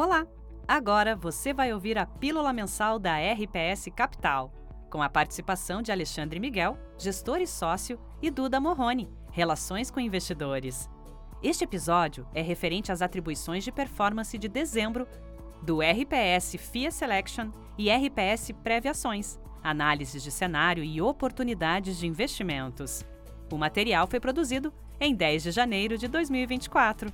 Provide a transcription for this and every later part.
Olá! Agora você vai ouvir a pílula mensal da RPS Capital, com a participação de Alexandre Miguel, gestor e sócio, e Duda Morrone, relações com investidores. Este episódio é referente às atribuições de performance de dezembro do RPS FIA Selection e RPS Previações, análises de cenário e oportunidades de investimentos. O material foi produzido em 10 de janeiro de 2024.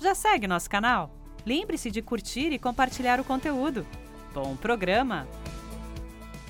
Já segue nosso canal? Lembre-se de curtir e compartilhar o conteúdo. Bom programa!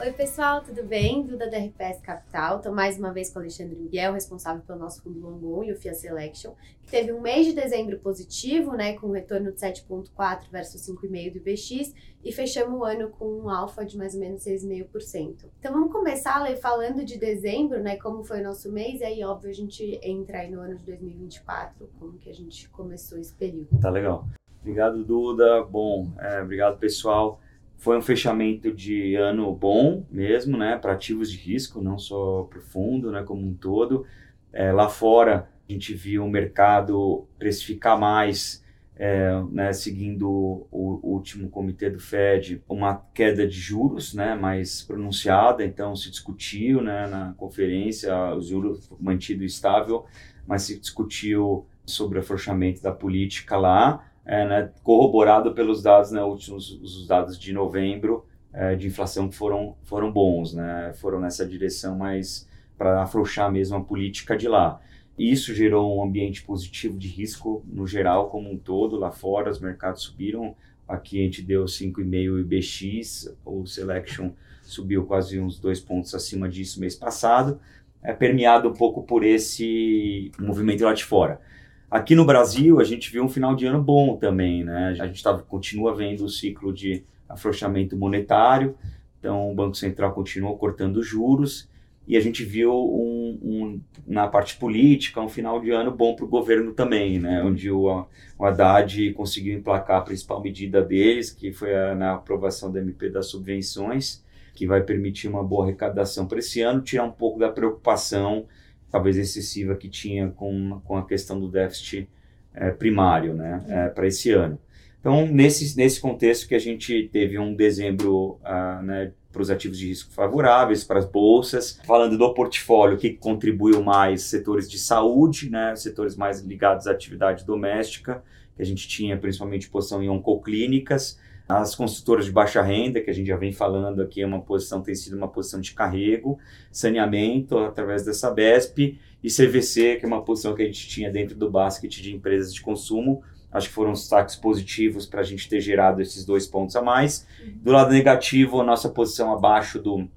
Oi, pessoal, tudo bem? Duda da RPS Capital. Estou mais uma vez com o Alexandre Miguel, responsável pelo nosso fundo Longon e o FIA Selection, que teve um mês de dezembro positivo, né, com um retorno de 7,4% versus 5,5% do IBX, e fechamos o ano com um alfa de mais ou menos 6,5%. Então vamos começar Lê, falando de dezembro, né, como foi o nosso mês, e aí, óbvio, a gente entra aí no ano de 2024, como que a gente começou esse período. Tá legal. Obrigado, Duda. Bom, é, obrigado, pessoal. Foi um fechamento de ano bom mesmo, né, para ativos de risco, não só para o fundo, né, como um todo. É, lá fora, a gente viu o mercado precificar mais, é, né, seguindo o, último comitê do Fed, uma queda de juros né, mais pronunciada, então se discutiu né, na conferência, o juros mantido estável, mas se discutiu sobre o afrouxamento da política lá, é, né, corroborado pelos dados, né, últimos, os dados de novembro é, de inflação que foram, foram bons, né, foram nessa direção, mas para afrouxar mesmo a política de lá. Isso gerou um ambiente positivo de risco no geral, como um todo, lá fora os mercados subiram, aqui a gente deu 5,5 IBX, o Selection subiu quase uns dois pontos acima disso mês passado, é permeado um pouco por esse movimento lá de fora. Aqui no Brasil, a gente viu um final de ano bom também, né? A gente tá, continua vendo o ciclo de afrouxamento monetário, então o Banco Central continuou cortando juros e a gente viu um, um, na parte política um final de ano bom para o governo também, né? Onde o, o Haddad conseguiu emplacar a principal medida deles, que foi a, na aprovação da MP das subvenções, que vai permitir uma boa arrecadação para esse ano, tirar um pouco da preocupação talvez excessiva que tinha com, com a questão do déficit é, primário né, é, para esse ano. Então, nesse, nesse contexto que a gente teve um dezembro uh, né, para os ativos de risco favoráveis, para as bolsas. Falando do portfólio, que contribuiu mais? Setores de saúde, né, setores mais ligados à atividade doméstica, que a gente tinha principalmente posição em oncoclínicas, as consultoras de baixa renda, que a gente já vem falando aqui, é uma posição, tem sido uma posição de carrego, saneamento através dessa BESP e CVC, que é uma posição que a gente tinha dentro do basket de empresas de consumo. Acho que foram destaques positivos para a gente ter gerado esses dois pontos a mais. Do lado negativo, a nossa posição abaixo do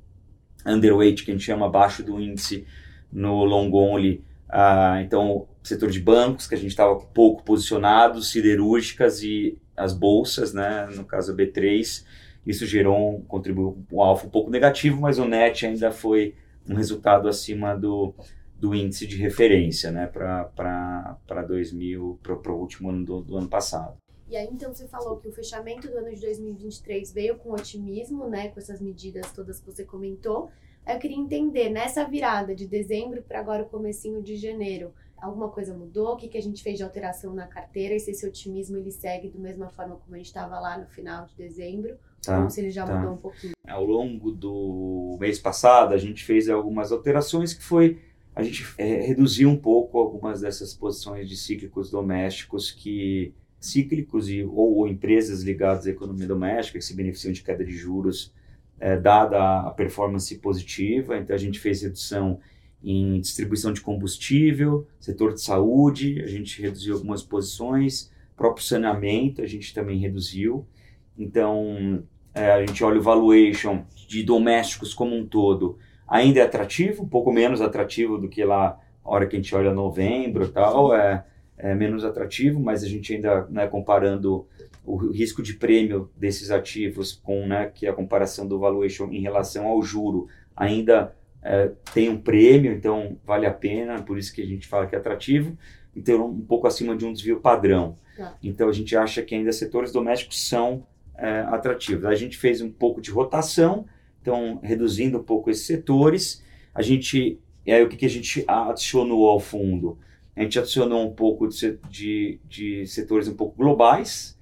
underweight, que a gente chama abaixo do índice no long only. Ah, então, setor de bancos, que a gente estava pouco posicionado, siderúrgicas e as bolsas, né, no caso a B3, isso gerou um, contribuiu um alfa um pouco negativo, mas o net ainda foi um resultado acima do, do índice de referência, né, para 2000, para o último ano do, do ano passado. E aí, então, você falou que o fechamento do ano de 2023 veio com otimismo, né, com essas medidas todas que você comentou. Eu queria entender, nessa virada de dezembro para agora o comecinho de janeiro, alguma coisa mudou? O que, que a gente fez de alteração na carteira? E se esse otimismo ele segue da mesma forma como a gente estava lá no final de dezembro? Tá, ou se ele já tá. mudou um pouquinho? Ao longo do mês passado, a gente fez algumas alterações que foi a gente é, reduziu um pouco algumas dessas posições de cíclicos domésticos que cíclicos e ou, ou empresas ligadas à economia doméstica que se beneficiam de queda de juros é, dada a performance positiva. Então a gente fez redução em distribuição de combustível, setor de saúde, a gente reduziu algumas posições, próprio saneamento a gente também reduziu. Então, é, a gente olha o valuation de domésticos como um todo, ainda é atrativo, um pouco menos atrativo do que lá a hora que a gente olha novembro e tal, é, é menos atrativo, mas a gente ainda, né, comparando o risco de prêmio desses ativos com, né, que é a comparação do valuation em relação ao juro, ainda é, tem um prêmio, então vale a pena, por isso que a gente fala que é atrativo, então um pouco acima de um desvio padrão. Tá. Então a gente acha que ainda setores domésticos são é, atrativos. A gente fez um pouco de rotação, então reduzindo um pouco esses setores. A gente, e aí o que, que a gente adicionou ao fundo? A gente adicionou um pouco de, de, de setores um pouco globais,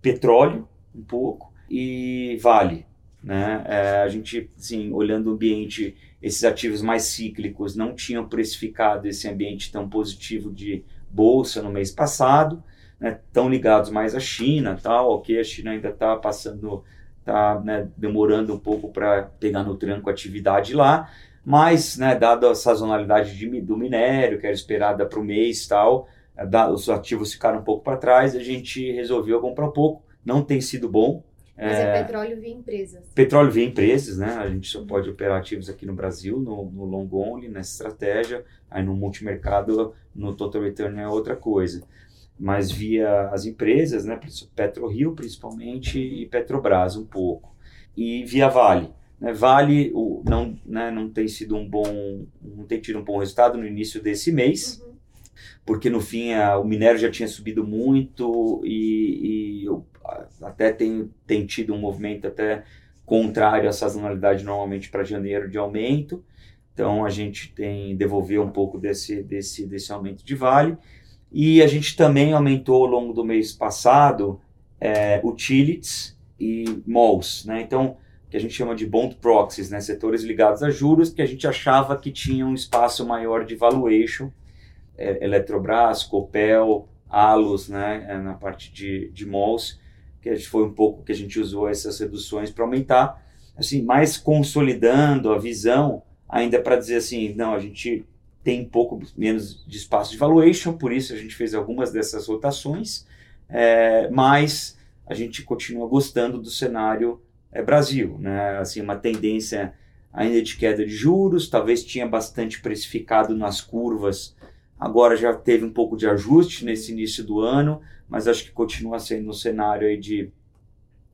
petróleo um pouco e Vale. Né? É, a gente, assim, olhando o ambiente, esses ativos mais cíclicos não tinham precificado esse ambiente tão positivo de bolsa no mês passado, né? Tão ligados mais à China, tal, ok, a China ainda está passando, está né, demorando um pouco para pegar no tranco a atividade lá, mas, né, dada a sazonalidade de, do minério, que era esperada para o mês tal, da, os ativos ficaram um pouco para trás, a gente resolveu comprar um pouco, não tem sido bom, mas é, é petróleo via empresas. Petróleo via empresas, né? A gente só uhum. pode operar ativos aqui no Brasil, no, no long only, nessa estratégia. Aí no multimercado, no total return é outra coisa. Mas via as empresas, né? PetroRio principalmente e Petrobras um pouco. E via Vale. Né? Vale o, não, né, não tem sido um bom, não tem tido um bom resultado no início desse mês. Uhum porque no fim a, o minério já tinha subido muito e, e até tem, tem tido um movimento até contrário à sazonalidade normalmente para janeiro de aumento. Então a gente tem devolver um pouco desse, desse, desse aumento de vale. E a gente também aumentou ao longo do mês passado é, utilities e malls, né? Então, que a gente chama de bond proxies, né? Setores ligados a juros que a gente achava que tinham um espaço maior de valuation Eletrobras, Copel, Alus, né, é, na parte de, de malls, que foi um pouco que a gente usou essas reduções para aumentar, assim, mais consolidando a visão, ainda para dizer assim, não, a gente tem um pouco menos de espaço de valuation, por isso a gente fez algumas dessas rotações, é, mas a gente continua gostando do cenário é, Brasil, né? Assim, uma tendência ainda de queda de juros, talvez tinha bastante precificado nas curvas Agora já teve um pouco de ajuste nesse início do ano, mas acho que continua sendo um cenário aí de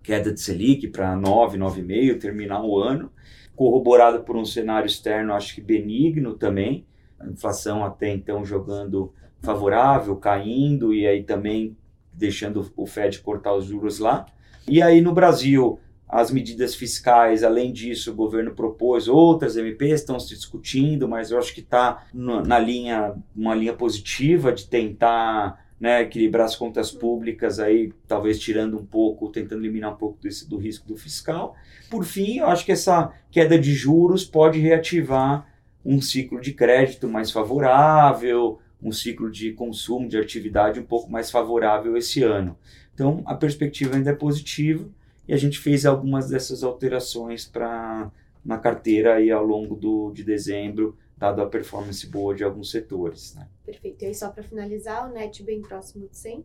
queda de Selic para 9, 9,5, terminar o ano, corroborado por um cenário externo, acho que benigno também, a inflação até então jogando favorável, caindo e aí também deixando o Fed cortar os juros lá. E aí no Brasil, as medidas fiscais, além disso, o governo propôs outras MPs, estão se discutindo, mas eu acho que está na linha, uma linha positiva de tentar né, equilibrar as contas públicas, aí talvez tirando um pouco, tentando eliminar um pouco desse, do risco do fiscal. Por fim, eu acho que essa queda de juros pode reativar um ciclo de crédito mais favorável, um ciclo de consumo, de atividade um pouco mais favorável esse ano. Então, a perspectiva ainda é positiva e a gente fez algumas dessas alterações para na carteira aí ao longo do, de dezembro, dado a performance boa de alguns setores. Né? Perfeito. E aí, só para finalizar, o net bem próximo de 100?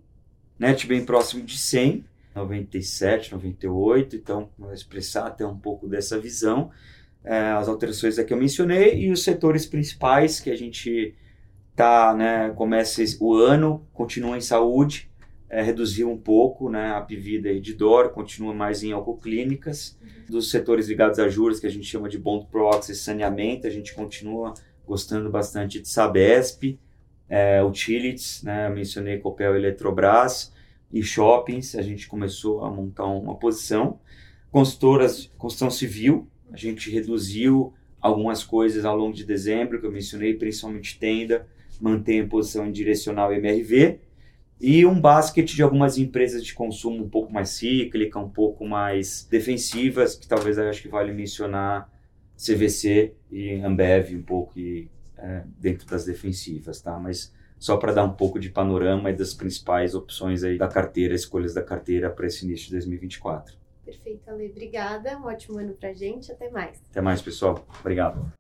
Net bem próximo de 100, 97, 98, então vai expressar até um pouco dessa visão. É, as alterações que eu mencionei e os setores principais que a gente tá, né, começa o ano, continua em saúde, é, reduziu um pouco né, a Pivida e de DOR, continua mais em alcoclínicas. Uhum. Dos setores ligados a juros, que a gente chama de bond proxy, saneamento, a gente continua gostando bastante de Sabesp, é, utilities, né, mencionei Copel Eletrobras, e shoppings, a gente começou a montar uma posição. Consultoras, construção civil, a gente reduziu algumas coisas ao longo de dezembro, que eu mencionei, principalmente tenda, mantém a posição em direcional MRV, e um basket de algumas empresas de consumo um pouco mais cíclica, um pouco mais defensivas, que talvez eu acho que vale mencionar CVC e Ambev um pouco e, é, dentro das defensivas, tá? Mas só para dar um pouco de panorama e das principais opções aí da carteira, escolhas da carteira para esse início de 2024. Perfeito, Ale. Obrigada. Um ótimo ano para gente. Até mais. Até mais, pessoal. Obrigado.